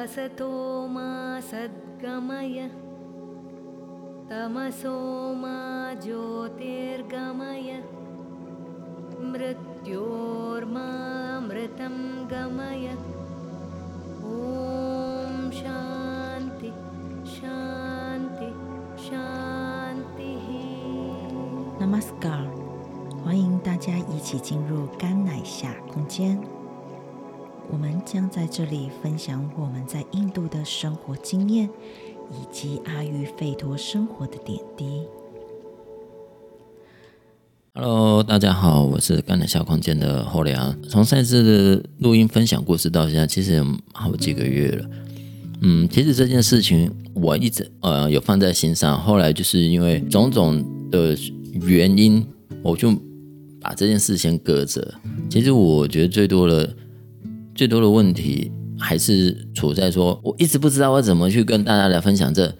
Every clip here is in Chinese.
असतो मा सद्गमय तमसो मा ज्योतिर्गमय मृत्योर्मामृतं गमय ॐ शान्ति शान्ति शान्तिः Namaskar，欢迎大家一起进入甘乃夏空间。 我们将在这里分享我们在印度的生活经验，以及阿育吠陀生活的点滴。Hello，大家好，我是甘南小空间的后良。从上次的录音分享故事到现在，其实有好几个月了。嗯，其实这件事情我一直呃有放在心上，后来就是因为种种的原因，我就把这件事先搁着。其实我觉得最多的。最多的问题还是处在说，我一直不知道我怎么去跟大家来分享这。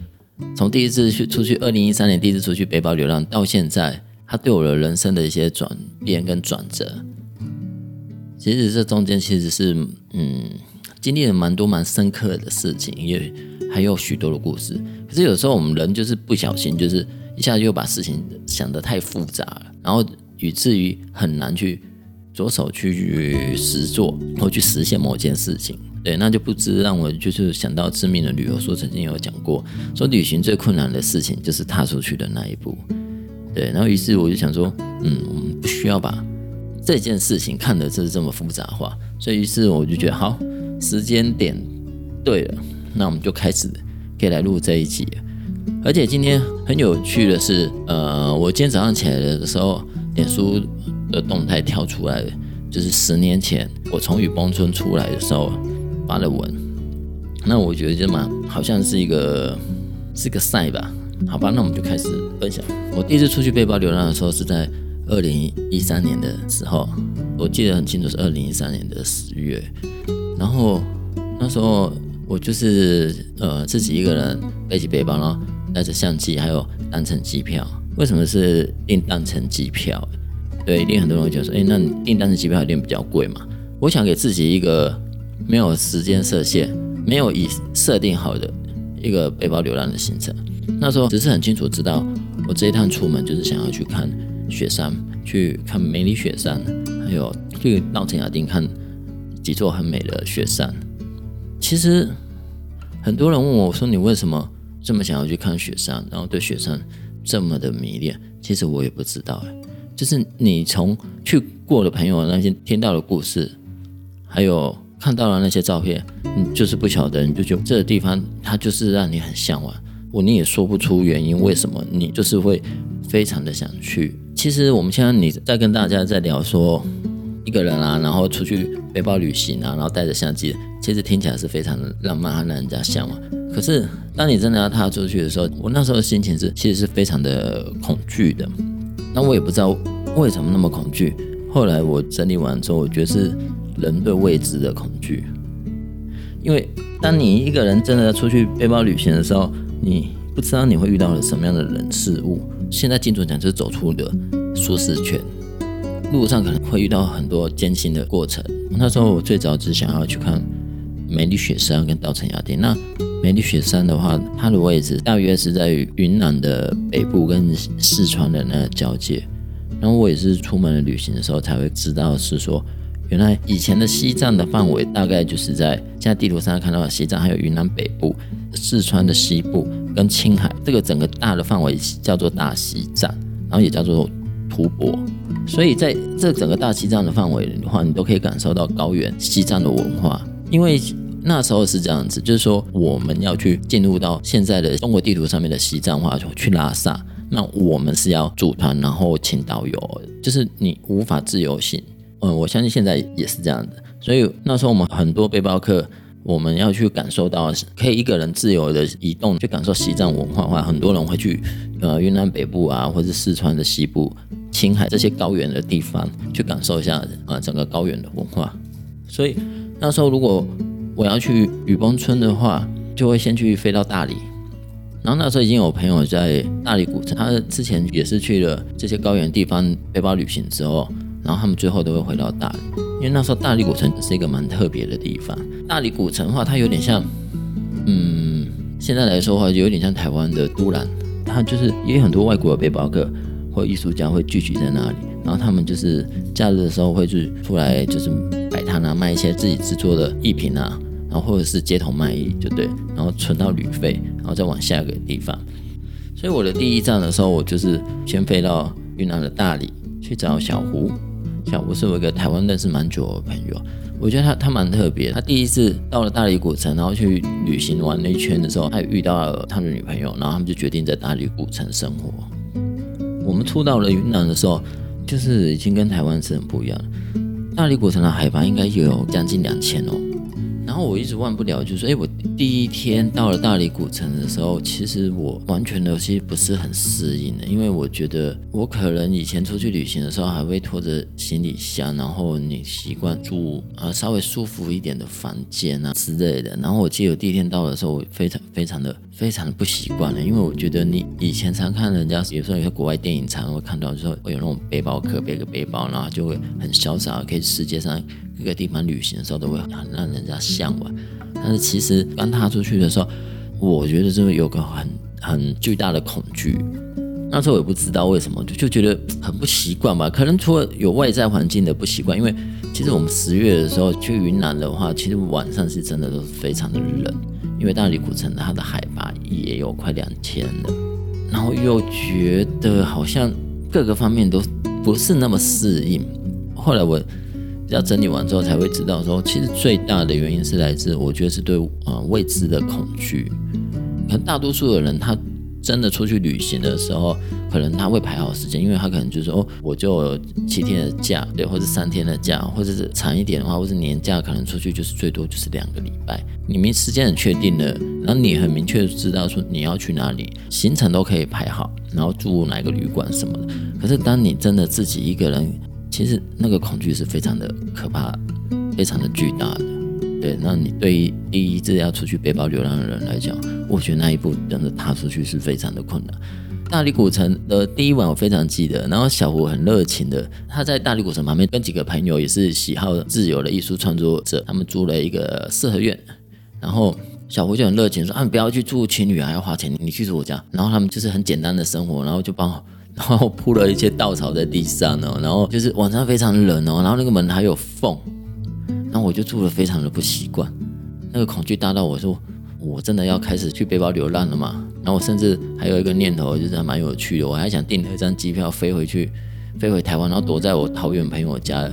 从第一次去出去，二零一三年第一次出去背包流浪到现在，他对我的人生的一些转变跟转折，其实这中间其实是嗯经历了蛮多蛮深刻的事情，也还有许多的故事。可是有时候我们人就是不小心，就是一下就把事情想得太复杂了，然后以至于很难去。着手去实做或去实现某件事情，对，那就不知让我就是想到知名的旅游书曾经有讲过，说旅行最困难的事情就是踏出去的那一步，对，然后于是我就想说，嗯，我们不需要把这件事情看得是这么复杂化，所以于是我就觉得好，时间点对了，那我们就开始可以来录这一集，而且今天很有趣的是，呃，我今天早上起来的时候，脸书。的动态跳出来，就是十年前我从雨崩村出来的时候发的文。那我觉得就蛮好像是一个是个赛吧，好吧，那我们就开始分享。我第一次出去背包流浪的时候是在二零一三年的时候，我记得很清楚是二零一三年的十月。然后那时候我就是呃自己一个人背起背包，然后带着相机，还有单程机票。为什么是订单程机票？对，一定很多人会觉得说，哎，那你订单的机票一定比较贵嘛？我想给自己一个没有时间设限、没有已设定好的一个背包流浪的行程。那时候只是很清楚知道，我这一趟出门就是想要去看雪山，去看梅里雪山，还有去稻城亚丁看几座很美的雪山。其实很多人问我说，你为什么这么想要去看雪山，然后对雪山这么的迷恋？其实我也不知道哎。就是你从去过的朋友那些听到的故事，还有看到了那些照片，你就是不晓得，你就觉得这个地方它就是让你很向往，我你也说不出原因为什么，你就是会非常的想去。其实我们现在你在跟大家在聊说一个人啊，然后出去背包旅行啊，然后带着相机，其实听起来是非常的浪漫和，让人家向往。可是当你真的要踏出去的时候，我那时候的心情是其实是非常的恐惧的。那我也不知道为什么那么恐惧。后来我整理完之后，我觉得是人对未知的恐惧。因为当你一个人真的要出去背包旅行的时候，你不知道你会遇到了什么样的人事物。现在精准讲就是走出的舒适圈，路上可能会遇到很多艰辛的过程。那时候我最早只想要去看梅里雪山跟稻城亚丁。那梅里雪山的话，它的位置大约是在云南的北部跟四川的那个交界。然后我也是出门旅行的时候才会知道，是说原来以前的西藏的范围大概就是在现在地图上看到的西藏，还有云南北部、四川的西部跟青海这个整个大的范围叫做大西藏，然后也叫做吐蕃。所以在这整个大西藏的范围的话，你都可以感受到高原西藏的文化，因为。那时候是这样子，就是说我们要去进入到现在的中国地图上面的西藏话，去拉萨。那我们是要组团，然后请导游，就是你无法自由行。嗯，我相信现在也是这样的。所以那时候我们很多背包客，我们要去感受到可以一个人自由的移动，去感受西藏文化的话，很多人会去呃云南北部啊，或者四川的西部、青海这些高原的地方去感受一下啊整个高原的文化。所以那时候如果我要去雨崩村的话，就会先去飞到大理，然后那时候已经有朋友在大理古城，他之前也是去了这些高原地方背包旅行之后，然后他们最后都会回到大理，因为那时候大理古城是一个蛮特别的地方。大理古城的话，它有点像嗯，现在来说的话，就有点像台湾的都兰，它就是也有很多外国的背包客或艺术家会聚集在那里，然后他们就是假日的时候会去出来，就是摆摊啊，卖一些自己制作的艺品啊，然后或者是街头卖艺，就对，然后存到旅费，然后再往下一个地方。所以我的第一站的时候，我就是先飞到云南的大理去找小胡。小胡是我一个台湾认识蛮久的朋友，我觉得他他蛮特别。他第一次到了大理古城，然后去旅行玩了一圈的时候，他遇到了他的女朋友，然后他们就决定在大理古城生活。我们初到了云南的时候，就是已经跟台湾是很不一样了。大理古城的海拔应该有将近两千哦。然后我一直忘不了，就是说，哎，我第一天到了大理古城的时候，其实我完全的其实不是很适应的，因为我觉得我可能以前出去旅行的时候还会拖着行李箱，然后你习惯住呃稍微舒服一点的房间啊之类的。然后我记得我第一天到的时候，我非常非常的非常的不习惯了，因为我觉得你以前常看人家，有时候有些国外电影常会看到，就说会有那种背包客背个背包，然后就会很潇洒，可以世界上。一个地方旅行的时候都会很让人家向往，但是其实刚踏出去的时候，我觉得就是有个很很巨大的恐惧。那时候我也不知道为什么，就就觉得很不习惯吧。可能除了有外在环境的不习惯，因为其实我们十月的时候去云南的话，其实晚上是真的都是非常的冷，因为大理古城它的海拔也有快两千了，然后又觉得好像各个方面都不是那么适应。后来我。要整理完之后才会知道，说其实最大的原因是来自，我觉得是对呃未知的恐惧。可能大多数的人，他真的出去旅行的时候，可能他会排好时间，因为他可能就是说，哦，我就七天的假，对，或者三天的假，或者是长一点的话，或者年假，可能出去就是最多就是两个礼拜。你们时间很确定的，然后你很明确知道说你要去哪里，行程都可以排好，然后住哪个旅馆什么的。可是当你真的自己一个人，其实那个恐惧是非常的可怕，非常的巨大的。对，那你对于第一次要出去背包流浪的人来讲，我觉得那一步真的踏出去是非常的困难。大理古城的第一晚我非常记得，然后小胡很热情的，他在大理古城旁边跟几个朋友也是喜好自由的艺术创作者，他们租了一个四合院，然后小胡就很热情说：“啊，你不要去住情侣，还要花钱，你去住我家。”然后他们就是很简单的生活，然后就帮。然后铺了一些稻草在地上哦，然后就是晚上非常冷哦，然后那个门还有缝，然后我就住的非常的不习惯，那个恐惧大到我说我真的要开始去背包流浪了吗？然后我甚至还有一个念头，就是还蛮有趣的，我还想订了一张机票飞回去，飞回台湾，然后躲在我桃园朋友家，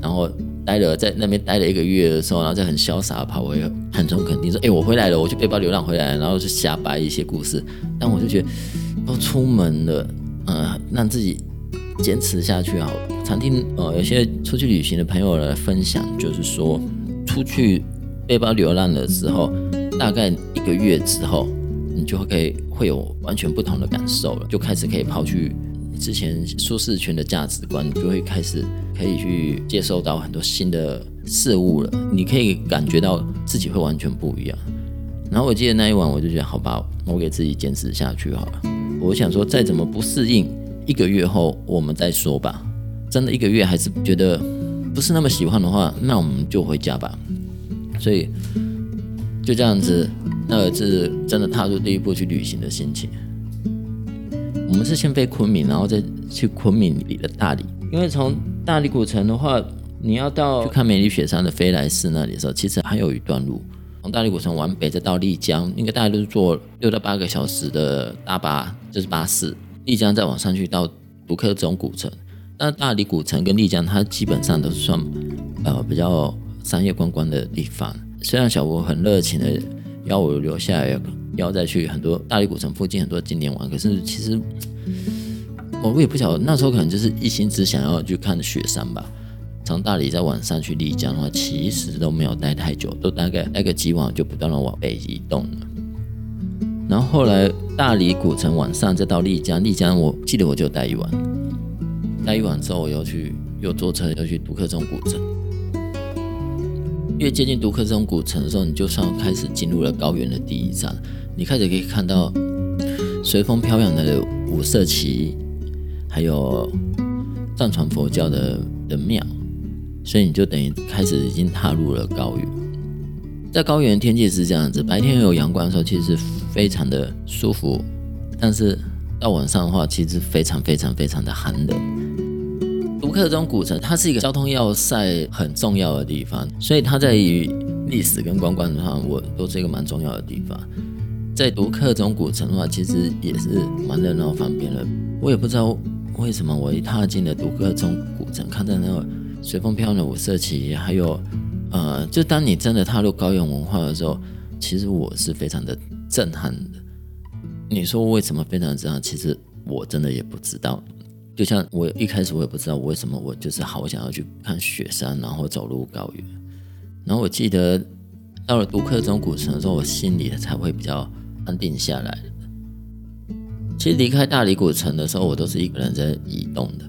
然后待了在那边待了一个月的时候，然后再很潇洒跑回汉中肯定说，哎，我回来了，我去背包流浪回来，然后就瞎掰一些故事，但我就觉得都出门了。呃，让自己坚持下去好。常听呃，有些出去旅行的朋友来分享，就是说出去背包流浪的时候，大概一个月之后，你就会可以会有完全不同的感受了，就开始可以抛去之前舒适圈的价值观，你就会开始可以去接受到很多新的事物了。你可以感觉到自己会完全不一样。然后我记得那一晚，我就觉得好吧，我给自己坚持下去好了。我想说，再怎么不适应，一个月后我们再说吧。真的一个月还是觉得不是那么喜欢的话，那我们就回家吧。所以就这样子，那是真的踏入第一步去旅行的心情。我们是先飞昆明，然后再去昆明里的大理。因为从大理古城的话，你要到去看梅里雪山的飞来寺那里的时候，其实还有一段路。从大理古城往北，再到丽江，应该大概都是坐六到八个小时的大巴，就是巴士。丽江再往上去到独克宗古城。那大理古城跟丽江，它基本上都是算呃比较商业观光的地方。虽然小吴很热情的要我留下来，要再去很多大理古城附近很多景点玩，可是其实我也不晓得，那时候可能就是一心只想要去看雪山吧。从大理再往上去丽江的话，其实都没有待太久，都大概待个几晚就不断的往北移动了。然后后来大理古城往上再到丽江，丽江我记得我就待一晚，待一晚之后我又去又坐车又去独克宗古城。越接近独克宗古城的时候，你就算开始进入了高原的第一站，你开始可以看到随风飘扬的五色旗，还有藏传佛教的的庙。所以你就等于开始已经踏入了高原，在高原天气是这样子，白天有阳光的时候，其实是非常的舒服，但是到晚上的话，其实非常非常非常的寒冷。独克宗古城，它是一个交通要塞很重要的地方，所以它在于历史跟观光的话，我都是一个蛮重要的地方。在独克宗古城的话，其实也是蛮热闹方便的。我也不知道为什么，我一踏进了独克宗古城，看到那个随风飘的五色旗，还有。呃，就当你真的踏入高原文化的时候，其实我是非常的震撼的。你说为什么非常震撼？其实我真的也不知道。就像我一开始我也不知道为什么，我就是好想要去看雪山，然后走入高原。然后我记得到了独克宗古城的时候，我心里才会比较安定下来。其实离开大理古城的时候，我都是一个人在移动的。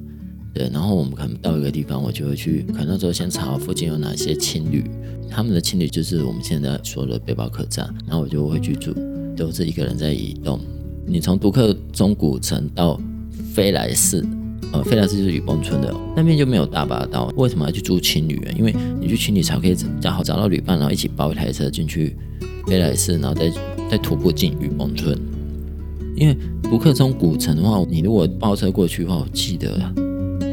对，然后我们可能到一个地方，我就会去，可能那时候先查附近有哪些青旅，他们的青旅就是我们现在说的背包客栈，然后我就会去住，都是一个人在移动。你从独克宗古城到飞来寺，呃，飞来寺就是雨崩村的那边就没有大巴到，为什么要去住青旅啊？因为你去青旅才可以找好找到旅伴，然后一起包一台车进去飞来寺，然后再再徒步进雨崩村。因为独克宗古城的话，你如果包车过去的话，我记得。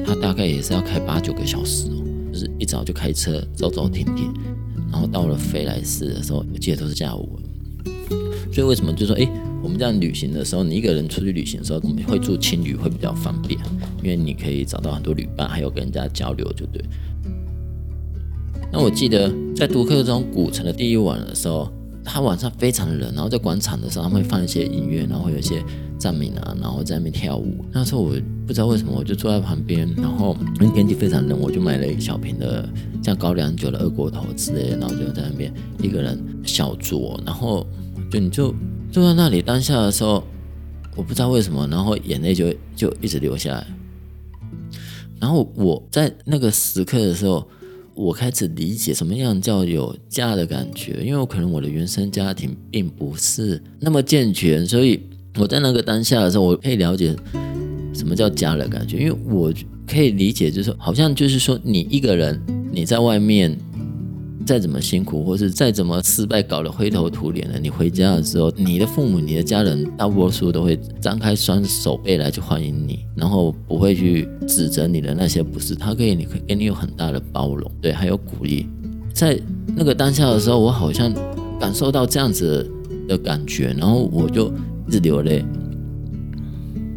他大概也是要开八九个小时哦，就是一早就开车走走停停，然后到了飞来寺的时候，我记得都是下午。所以为什么就说，诶，我们这样旅行的时候，你一个人出去旅行的时候，我们会住青旅会比较方便，因为你可以找到很多旅伴，还有跟人家交流，就对。那我记得在独克宗古城的第一晚的时候，他晚上非常的冷，然后在广场的时候，他会放一些音乐，然后会有一些。站民啊，然后在那边跳舞。那时候我不知道为什么，我就坐在旁边，然后因为天气非常冷，我就买了一小瓶的像高粱酒的二锅头之类的，然后就在那边一个人小酌，然后就你就坐在那里当下的时候，我不知道为什么，然后眼泪就就一直流下来。然后我在那个时刻的时候，我开始理解什么样叫有家的感觉，因为我可能我的原生家庭并不是那么健全，所以。我在那个当下的时候，我可以了解什么叫家的感觉，因为我可以理解，就是好像就是说，你一个人你在外面再怎么辛苦，或是再怎么失败，搞得灰头土脸的，你回家的时候，你的父母、你的家人，大多数都会张开双手背来去欢迎你，然后不会去指责你的那些不是，他可以，你可以给你有很大的包容，对，还有鼓励。在那个当下的时候，我好像感受到这样子的感觉，然后我就。一直流泪。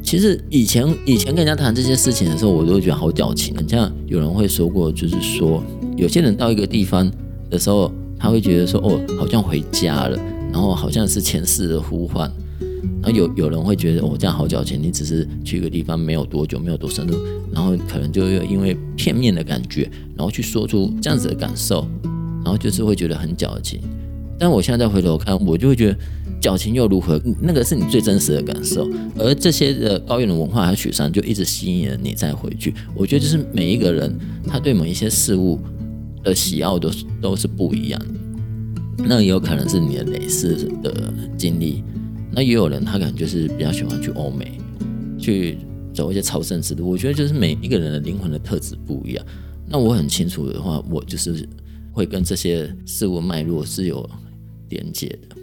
其实以前以前跟人家谈这些事情的时候，我都觉得好矫情。像有人会说过，就是说有些人到一个地方的时候，他会觉得说哦，好像回家了，然后好像是前世的呼唤。然后有有人会觉得哦，这样好矫情，你只是去一个地方没有多久，没有多深入，然后可能就因为片面的感觉，然后去说出这样子的感受，然后就是会觉得很矫情。但我现在再回头看，我就会觉得。矫情又如何？那个是你最真实的感受，而这些的高原的文化和雪山就一直吸引了你再回去。我觉得就是每一个人他对某一些事物的喜好都是都是不一样的。那也有可能是你的类似的经历，那也有人他可能就是比较喜欢去欧美，去走一些朝圣之路。我觉得就是每一个人的灵魂的特质不一样。那我很清楚的话，我就是会跟这些事物脉络是有连接的。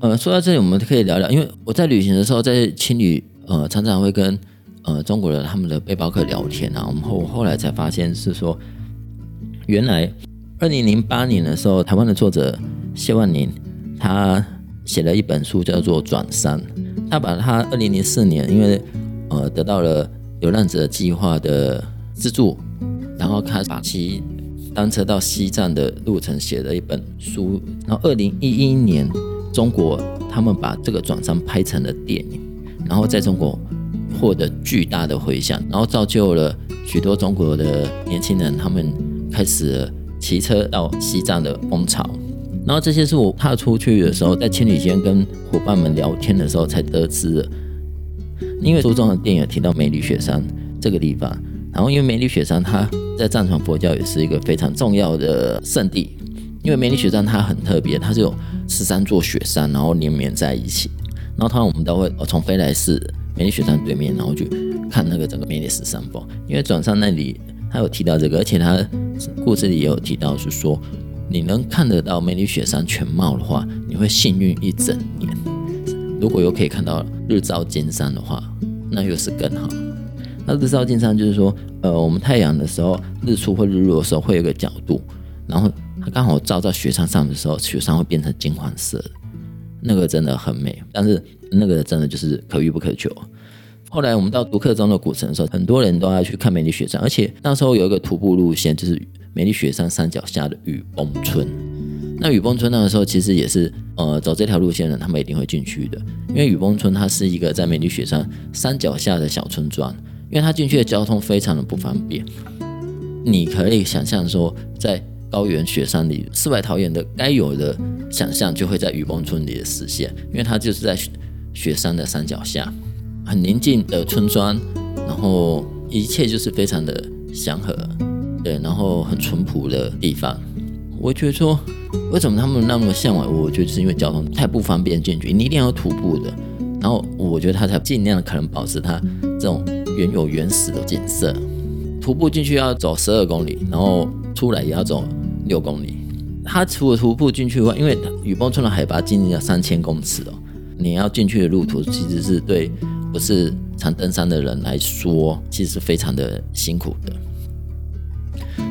呃，说到这里，我们可以聊聊，因为我在旅行的时候，在青旅，呃，常常会跟呃中国的他们的背包客聊天啊。我们后后来才发现是说，原来二零零八年的时候，台湾的作者谢万宁他写了一本书，叫做《转山》。他把他二零零四年，因为呃得到了流浪者计划的资助，然后他把骑单车到西藏的路程写了一本书。然后二零一一年。中国他们把这个转山拍成了电影，然后在中国获得巨大的回响，然后造就了许多中国的年轻人，他们开始骑车到西藏的风潮。然后这些是我踏出去的时候，在千里间跟伙伴们聊天的时候才得知的。因为书中的电影提到梅里雪山这个地方，然后因为梅里雪山它在藏传佛教也是一个非常重要的圣地。因为梅里雪山它很特别，它是有十三座雪山，然后连绵在一起。然后，通常我们都会从飞来寺梅里雪山对面，然后去看那个整个梅里斯山峰。因为转山那里他有提到这个，而且他故事里也有提到是说，你能看得到梅里雪山全貌的话，你会幸运一整年。如果又可以看到日照金山的话，那又是更好。那日照金山就是说，呃，我们太阳的时候，日出或日落的时候会有个角度，然后它刚好照在雪山上的时候，雪山会变成金黄色的，那个真的很美。但是那个真的就是可遇不可求。后来我们到独克宗的古城的时候，很多人都要去看美丽雪山，而且那时候有一个徒步路线，就是美丽雪山山脚下的雨崩村。那雨崩村那个时候其实也是，呃，走这条路线的人他们一定会进去的，因为雨崩村它是一个在美丽雪山山脚下的小村庄。因为它进去的交通非常的不方便，你可以想象说，在高原雪山里世外桃源的该有的想象，就会在雨崩村里的实现。因为它就是在雪山的山脚下，很宁静的村庄，然后一切就是非常的祥和，对，然后很淳朴的地方。我觉得说，为什么他们那么向往？我觉得是因为交通太不方便进去，你一定要徒步的。然后我觉得他才尽量可能保持他这种。原有原始的景色，徒步进去要走十二公里，然后出来也要走六公里。它除了徒步进去外，因为雨崩村的海拔接近要三千公尺哦，你要进去的路途其实是对不是常登山的人来说，其实是非常的辛苦的。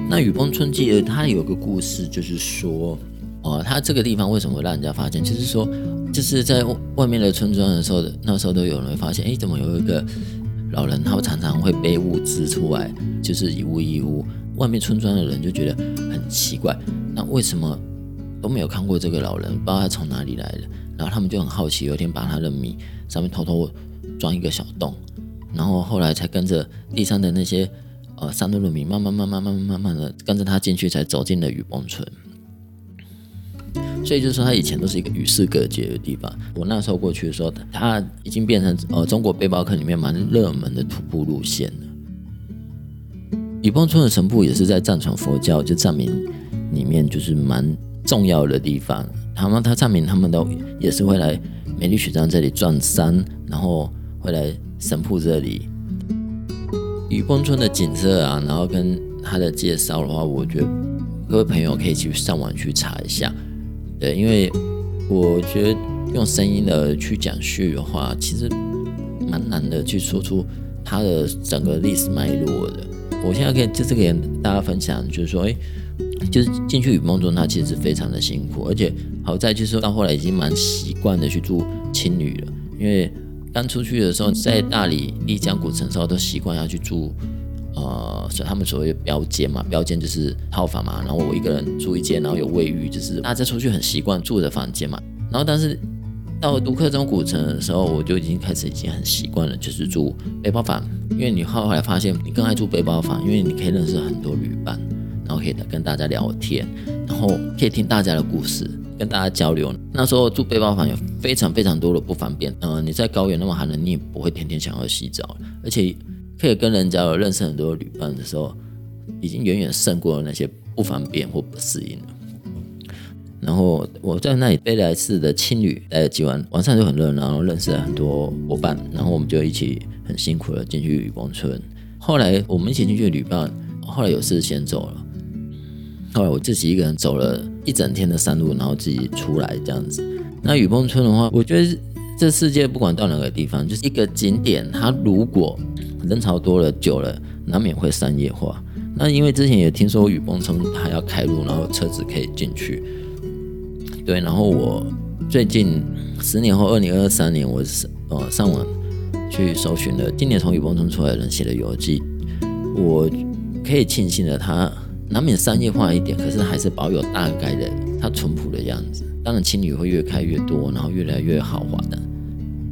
那雨崩村记得它有个故事，就是说，哦，它这个地方为什么会让人家发现？就是说，就是在外面的村庄的时候，那时候都有人会发现，哎，怎么有一个。老人他常常会背物资出来，就是一物一物。外面村庄的人就觉得奇怪，那为什么都没有看过这个老人？不知道他从哪里来的。然后他们就很好奇，有一天把他的米上面偷偷装一个小洞，然后后来才跟着地上的那些呃山路的米，慢慢慢慢慢慢慢慢的跟着他进去，才走进了雨崩村。所以就是说，他以前都是一个与世隔绝的地方。我那时候过去的时候，他已经变成呃中国背包客里面蛮热门的徒步路线了。雨崩村的神瀑也是在藏传佛教就藏民里面就是蛮重要的地方。他们他藏民他们都也是会来梅里雪山这里转山，然后会来神瀑这里。雨崩村的景色啊，然后跟它的介绍的话，我觉得各位朋友可以去上网去查一下。对，因为我觉得用声音的去讲叙的话，其实蛮难的去说出它的整个历史脉络的。我现在可以就是给大家分享，就是说，哎，就是进去雨梦中，它其实是非常的辛苦，而且好在就是到后来已经蛮习惯的去住青旅了，因为刚出去的时候在大理丽江古城的时候都习惯要去住。呃，所他们所谓的标间嘛，标间就是套房嘛。然后我一个人住一间，然后有卫浴，就是大家出去很习惯住的房间嘛。然后但是到独克宗古城的时候，我就已经开始已经很习惯了，就是住背包房。因为你后来发现你更爱住背包房，因为你可以认识很多旅伴，然后可以跟大家聊天，然后可以听大家的故事，跟大家交流。那时候住背包房有非常非常多的不方便。嗯、呃，你在高原那么寒冷，你也不会天天想要洗澡，而且。可以跟人家有认识很多旅伴的时候，已经远远胜过了那些不方便或不适应了。然后我在那里飞来寺的青旅待了几晚，晚上就很热闹，然后认识了很多伙伴，然后我们就一起很辛苦的进去雨崩村。后来我们一起进去旅伴，后来有事先走了。后来我自己一个人走了一整天的山路，然后自己出来这样子。那雨崩村的话，我觉得这世界不管到哪个地方，就是一个景点，它如果人潮多了久了，难免会商业化。那因为之前也听说雨崩村还要开路，然后车子可以进去。对，然后我最近十年后，二零二三年，我是呃上网去搜寻了今年从雨崩村出来的人写的游记。我可以庆幸的，它难免商业化一点，可是还是保有大概的它淳朴的样子。当然，青旅会越开越多，然后越来越豪华的，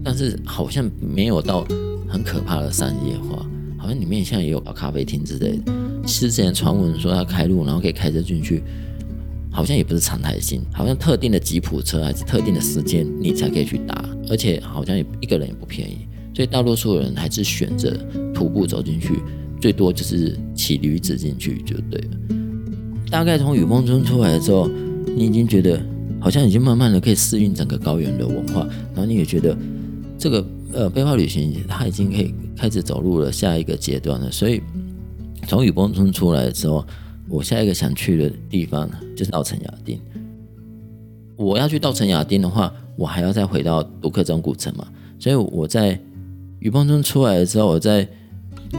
但是好像没有到。很可怕的商业化，好像里面现在也有咖啡厅之类的。之前传闻说要开路，然后可以开车进去，好像也不是常态性，好像特定的吉普车还是特定的时间你才可以去搭，而且好像也一个人也不便宜，所以大多数人还是选择徒步走进去，最多就是骑驴子进去就对了。大概从雨崩村出来之后，你已经觉得好像已经慢慢的可以适应整个高原的文化，然后你也觉得这个。呃，背包旅行它已经可以开始走入了下一个阶段了，所以从雨崩村出来之后，我下一个想去的地方就是稻城亚丁。我要去稻城亚丁的话，我还要再回到独克宗古城嘛。所以我在雨崩村出来之后，我在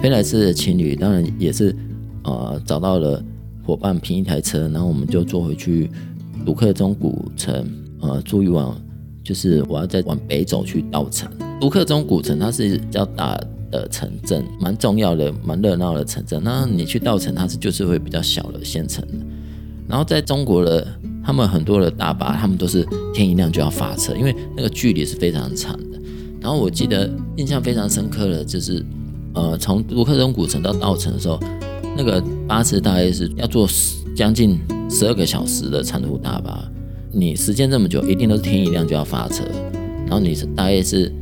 飞来寺的情侣当然也是呃找到了伙伴拼一台车，然后我们就坐回去独克宗古城，呃，住一晚，就是我要再往北走去稻城。独克宗古城它是比较大的城镇，蛮重要的，蛮热闹的城镇。那你去稻城，它是就是会比较小的县城。然后在中国的，他们很多的大巴，他们都是天一亮就要发车，因为那个距离是非常长的。然后我记得印象非常深刻的，就是呃，从独克松古城到稻城的时候，那个巴士大概是要坐将近十二个小时的长途大巴。你时间这么久，一定都是天一亮就要发车。然后你是大概是。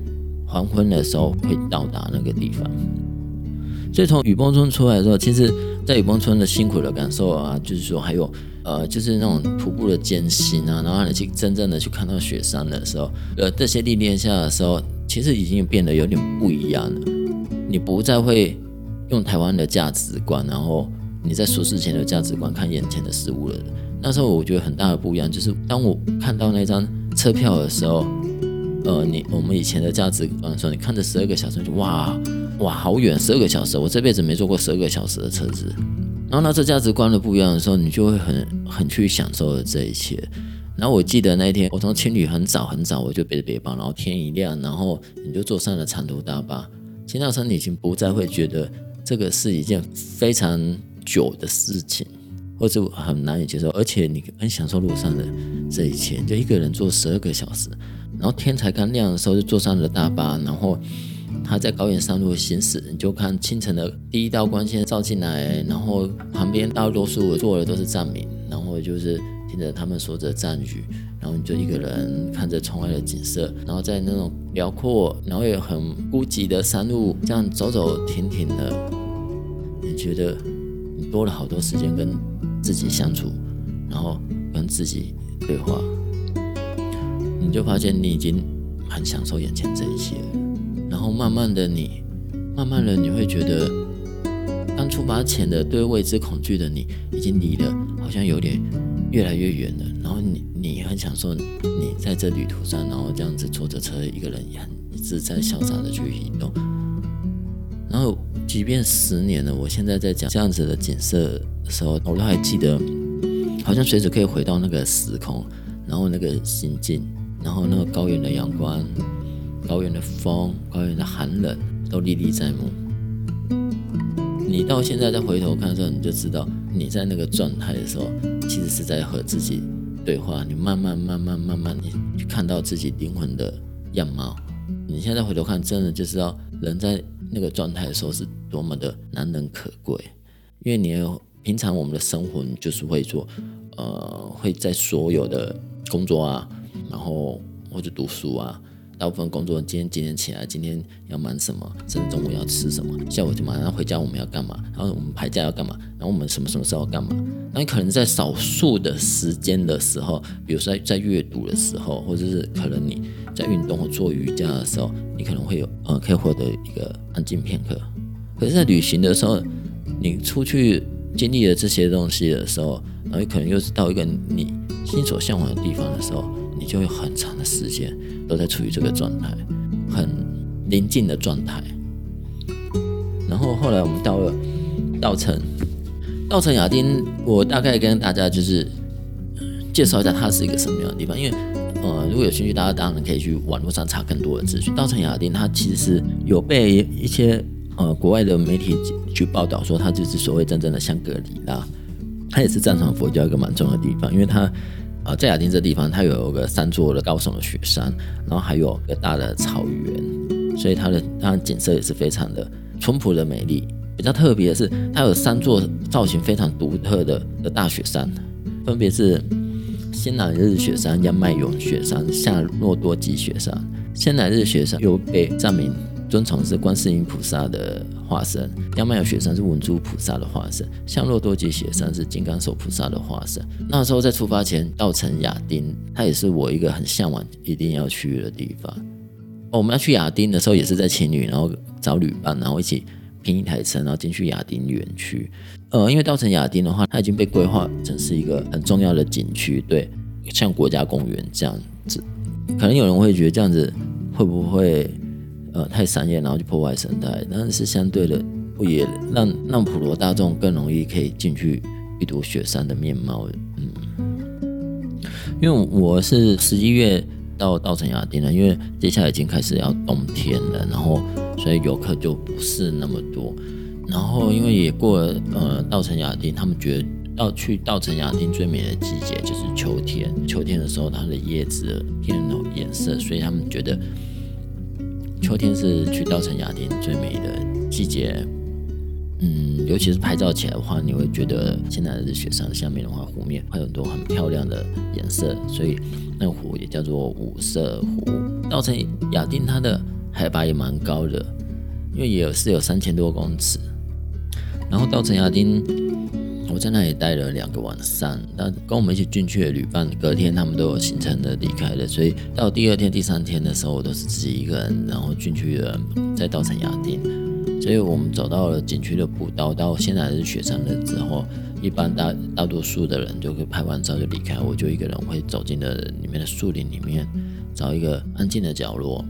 黄昏的时候会到达那个地方，所以从雨崩村出来的时候，其实，在雨崩村的辛苦的感受啊，就是说还有呃，就是那种徒步的艰辛啊，然后你去真正的去看到雪山的时候，呃，这些历练下的时候，其实已经变得有点不一样了。你不再会用台湾的价值观，然后你在舒适前的价值观看眼前的事物了。那时候我觉得很大的不一样，就是当我看到那张车票的时候。呃，你我们以前的价值观说，你看着十二个小时就哇哇好远，十二个小时，我这辈子没坐过十二个小时的车子。然后呢，这价值观的不一样的时候，你就会很很去享受这一切。然后我记得那一天，我从青旅很早很早我就背着背包，然后天一亮，然后你就坐上了长途大巴。其实那时候你已经不再会觉得这个是一件非常久的事情，或者很难以接受，而且你很享受路上的这一切，就一个人坐十二个小时。然后天才刚亮的时候，就坐上了大巴，然后他在高原山路行驶，你就看清晨的第一道光线照进来，然后旁边大多数坐的都是藏民，然后就是听着他们说着藏语，然后你就一个人看着窗外的景色，然后在那种辽阔，然后也很孤寂的山路这样走走停停的，你觉得你多了好多时间跟自己相处，然后跟自己对话。你就发现你已经很享受眼前这一切，然后慢慢的你，慢慢的你会觉得，当出发前的对未知恐惧的你，已经离得好像有点越来越远了。然后你你很享受你在这旅途上，然后这样子坐着车，一个人也很自在潇洒的去移动。然后即便十年了，我现在在讲这样子的景色的时候，我都还记得，好像随时可以回到那个时空，然后那个心境。然后那个高原的阳光、高原的风、高原的寒冷都历历在目。你到现在再回头看的时候，你就知道你在那个状态的时候，其实是在和自己对话。你慢慢、慢慢、慢慢，你去看到自己灵魂的样貌。你现在回头看，真的就知道人在那个状态的时候是多么的难能可贵。因为你平常我们的生活，你就是会做，呃，会在所有的工作啊。然后或者读书啊，大部分工作今天几点起来，今天要忙什么，甚至中午要吃什么，下午就马上回家，我们要干嘛？然后我们排假要干嘛？然后我们什么什么时候要干嘛？那你可能在少数的时间的时候，比如说在在阅读的时候，或者是可能你在运动或做瑜伽的时候，你可能会有呃可以获得一个安静片刻。可是，在旅行的时候，你出去经历了这些东西的时候，然后可能又是到一个你心所向往的地方的时候。就有很长的时间都在处于这个状态，很宁静的状态。然后后来我们到了稻城，稻城亚丁，我大概跟大家就是介绍一下它是一个什么样的地方。因为呃，如果有兴趣，大家当然可以去网络上查更多的资讯。稻城亚丁它其实是有被一些呃国外的媒体去报道说，它就是所谓真正的香格里拉，它也是藏传佛教一个蛮重要的地方，因为它。啊，在亚丁这地方，它有个三座的高耸的雪山，然后还有个大的草原，所以它的它的景色也是非常的淳朴的美丽。比较特别的是，它有三座造型非常独特的的大雪山，分别是仙乃日雪山、央迈勇雪山、夏洛多吉雪山。仙乃日雪山又被藏民尊崇是观世音菩萨的化身，央迈勇雪山是文殊菩萨的化身，夏洛多吉雪山是金刚手菩萨的化身。那时候在出发前，稻城亚丁，它也是我一个很向往、一定要去的地方。哦，我们要去亚丁的时候，也是在情侣，然后找旅伴，然后一起拼一台车，然后进去亚丁园区。呃，因为稻城亚丁的话，它已经被规划成是一个很重要的景区，对，像国家公园这样子。可能有人会觉得这样子会不会呃太商业，然后就破坏生态？但是相对的，也让让普罗大众更容易可以进去一睹雪山的面貌。嗯，因为我是十一月到稻城亚丁了，因为接下来已经开始要冬天了，然后所以游客就不是那么多。然后因为也过了呃稻城亚丁，他们觉得。要去稻城亚丁最美的季节就是秋天，秋天的时候它的叶子变了颜色，所以他们觉得秋天是去稻城亚丁最美的季节。嗯，尤其是拍照起来的话，你会觉得现在的雪山下面的话，湖面会有很多很漂亮的颜色，所以那个湖也叫做五色湖。稻城亚丁它的海拔也蛮高的，因为也有是有三千多公尺，然后稻城亚丁。我在那里待了两个晚上，那跟我们一起进去的旅伴，隔天他们都有行程的离开了，所以到第二天、第三天的时候，我都是自己一个人，然后进去了，在稻城亚丁。所以我们走到了景区的步道，到现在是雪山了之后，一般大大多数的人就会拍完照就离开，我就一个人会走进了里面的树林里面，找一个安静的角落，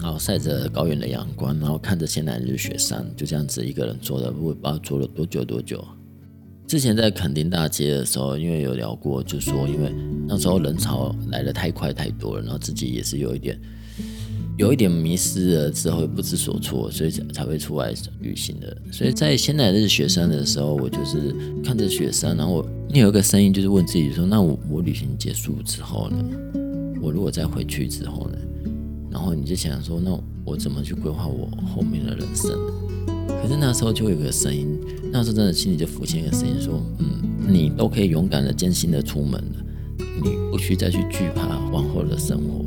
然后晒着高原的阳光，然后看着现在日雪山，就这样子一个人坐的，我也不知道坐了多久多久。之前在垦丁大街的时候，因为有聊过，就说因为那时候人潮来得太快太多了，然后自己也是有一点有一点迷失了之后不知所措，所以才会出来旅行的。所以在仙乃日雪山的时候，我就是看着雪山，然后我你有一个声音就是问自己说：那我我旅行结束之后呢？我如果再回去之后呢？然后你就想说：那我怎么去规划我后面的人生呢？可是那时候就会有个声音，那时候真的心里就浮现一个声音说：“嗯，你都可以勇敢的、艰辛的出门了，你不需再去惧怕往后的生活。”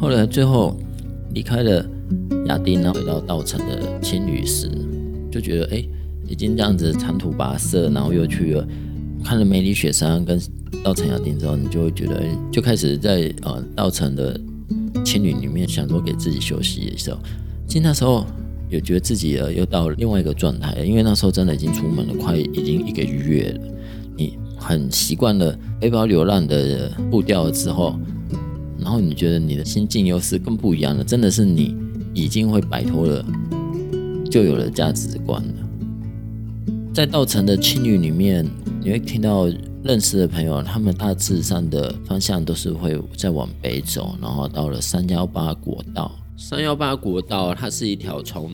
后来最后离开了亚丁，然后回到稻城的青旅时，就觉得哎，已经这样子长途跋涉，然后又去了看了梅里雪山跟稻城亚丁之后，你就会觉得哎，就开始在呃稻城的青旅里面想说给自己休息的时候。其实那时候有觉得自己呃又到另外一个状态，因为那时候真的已经出门了，快已经一个月了。你很习惯了背包流浪的步调之后，然后你觉得你的心境又是更不一样了。真的是你已经会摆脱了就有了价值观了。在稻城的青旅里面，你会听到认识的朋友，他们大致上的方向都是会再往北走，然后到了三幺八国道。三幺八国道，它是一条从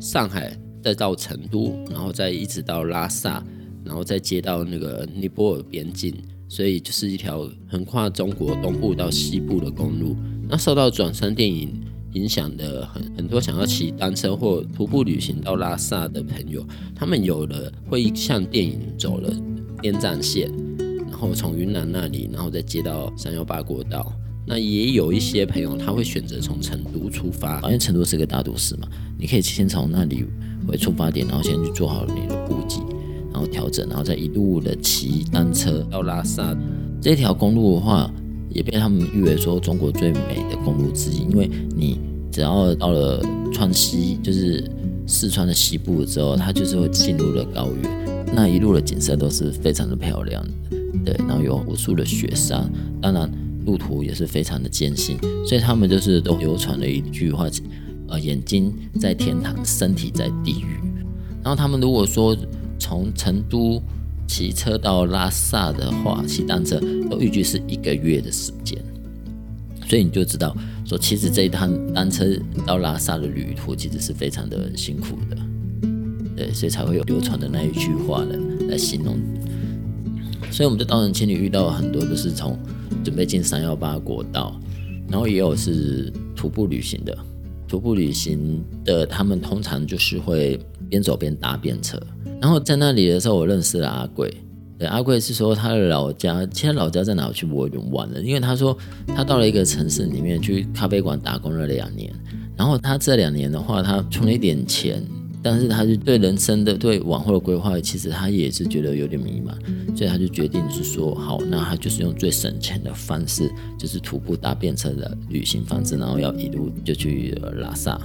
上海再到成都，然后再一直到拉萨，然后再接到那个尼泊尔边境，所以就是一条横跨中国东部到西部的公路。那受到转山电影影响的很很多想要骑单车或徒步旅行到拉萨的朋友，他们有了会像电影走了滇藏线，然后从云南那里，然后再接到三幺八国道。那也有一些朋友，他会选择从成都出发，因为成都是个大都市嘛，你可以先从那里为出发点，然后先去做好你的补给，然后调整，然后再一路的骑单车到拉萨。这条公路的话，也被他们誉为说中国最美的公路之一，因为你只要到了川西，就是四川的西部之后，它就是会进入了高原，那一路的景色都是非常的漂亮的，对，然后有无数的雪山，当然。路途也是非常的艰辛，所以他们就是都流传了一句话，呃，眼睛在天堂，身体在地狱。然后他们如果说从成都骑车到拉萨的话，骑单车都预计是一个月的时间。所以你就知道，说其实这一趟单车到拉萨的旅途其实是非常的辛苦的，对，所以才会有流传的那一句话呢来形容。所以我们在稻城青旅遇到了很多都是从。准备进三幺八国道，然后也有是徒步旅行的。徒步旅行的，他们通常就是会边走边搭便车。然后在那里的时候，我认识了阿贵。对，阿贵是说他的老家，现在老家在哪？我去我有点忘了。因为他说他到了一个城市里面去咖啡馆打工了两年，然后他这两年的话，他存了一点钱。但是他就对人生的对往后的规划，其实他也是觉得有点迷茫，所以他就决定是说，好，那他就是用最省钱的方式，就是徒步搭便车的旅行方式，然后要一路就去拉萨。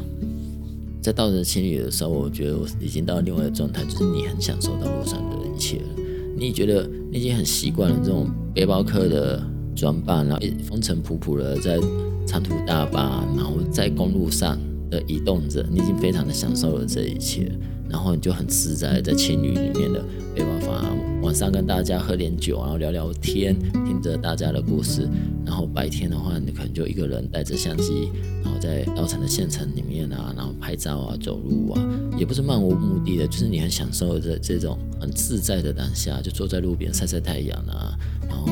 在到着青旅的时候，我觉得我已经到了另外一个状态，就是你很享受到路上的一切了。你觉得你已经很习惯了这种背包客的装扮，然后风尘仆仆的在长途大巴，然后在公路上的移动着，你已经非常的享受了这一切。然后你就很自在在情侣里面的没办法，晚上跟大家喝点酒，然后聊聊天，听着大家的故事。然后白天的话，你可能就一个人带着相机，然后在稻城的县城里面啊，然后拍照啊，走路啊，也不是漫无目的的，就是你很享受这这种很自在的当下，就坐在路边晒晒太阳啊，然后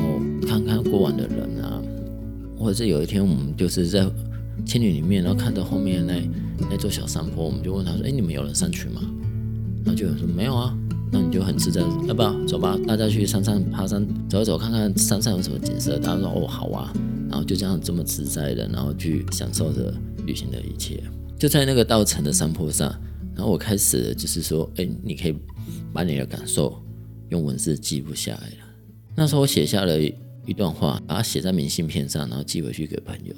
看看过往的人啊，或者是有一天我们就是在青旅里面，然后看到后面那那座小山坡，我们就问他说：“哎，你们有人上去吗？”然后就有人说没有啊，那你就很自在，要不要走吧？大家去山上爬山走一走，看看山上有什么景色。大家说哦好啊，然后就这样这么自在的，然后去享受着旅行的一切。就在那个稻城的山坡上，然后我开始就是说，哎，你可以把你的感受用文字记录下来了。那时候我写下了一段话，把它写在明信片上，然后寄回去给朋友。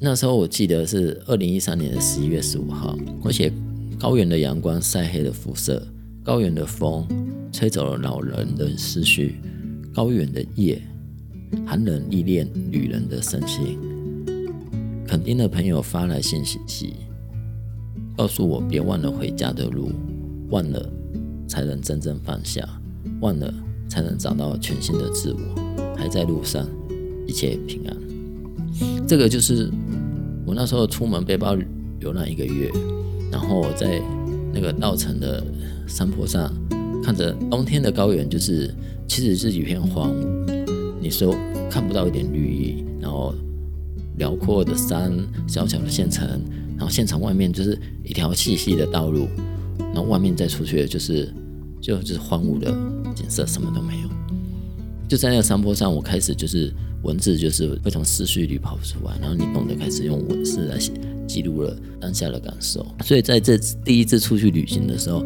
那时候我记得是二零一三年的十一月十五号，我写。高原的阳光晒黑了肤色，高原的风吹走了老人的思绪，高原的夜寒冷历练旅人的身心。垦丁的朋友发来信息，告诉我别忘了回家的路，忘了才能真正放下，忘了才能找到全新的自我。还在路上，一切平安。这个就是我那时候出门背包流浪一个月。然后在那个稻城的山坡上，看着冬天的高原，就是其实是一片荒芜，你说看不到一点绿意，然后辽阔的山，小小的县城，然后县城外面就是一条细细的道路，然后外面再出去就是就是荒芜的景色，什么都没有。就在那个山坡上，我开始就是文字就是会从思绪里跑出来，然后你懂得开始用文字来写。记录了当下的感受，所以在这第一次出去旅行的时候，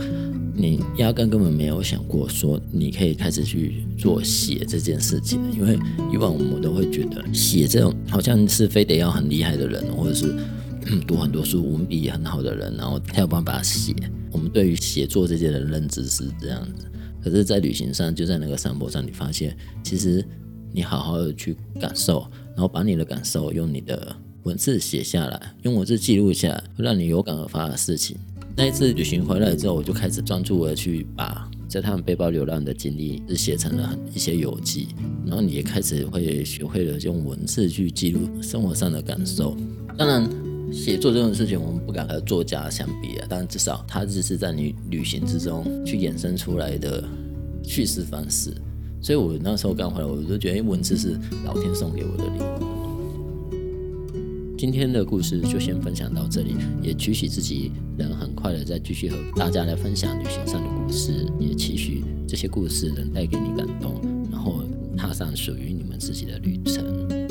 你压根根本没有想过说你可以开始去做写这件事情，因为以往我们都会觉得写这种好像是非得要很厉害的人，或者是 读很多书、文笔很好的人，然后才有办法写。我们对于写作这件的认知是这样子，可是，在旅行上，就在那个山坡上，你发现其实你好好的去感受，然后把你的感受用你的。文字写下来，用文字记录下来，让你有感而发的事情。那一次旅行回来之后，我就开始专注的去把在他们背包流浪的经历，是写成了一些游记。然后你也开始会学会了用文字去记录生活上的感受。当然，写作这种事情，我们不敢和作家相比啊。但至少它只是在你旅行之中去衍生出来的叙事方式。所以我那时候刚回来，我就觉得文字是老天送给我的礼物。今天的故事就先分享到这里，也期许自己能很快的再继续和大家来分享旅行上的故事，也期许这些故事能带给你感动，然后踏上属于你们自己的旅程。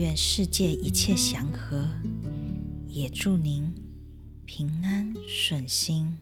愿世界一切祥和，也祝您平安顺心。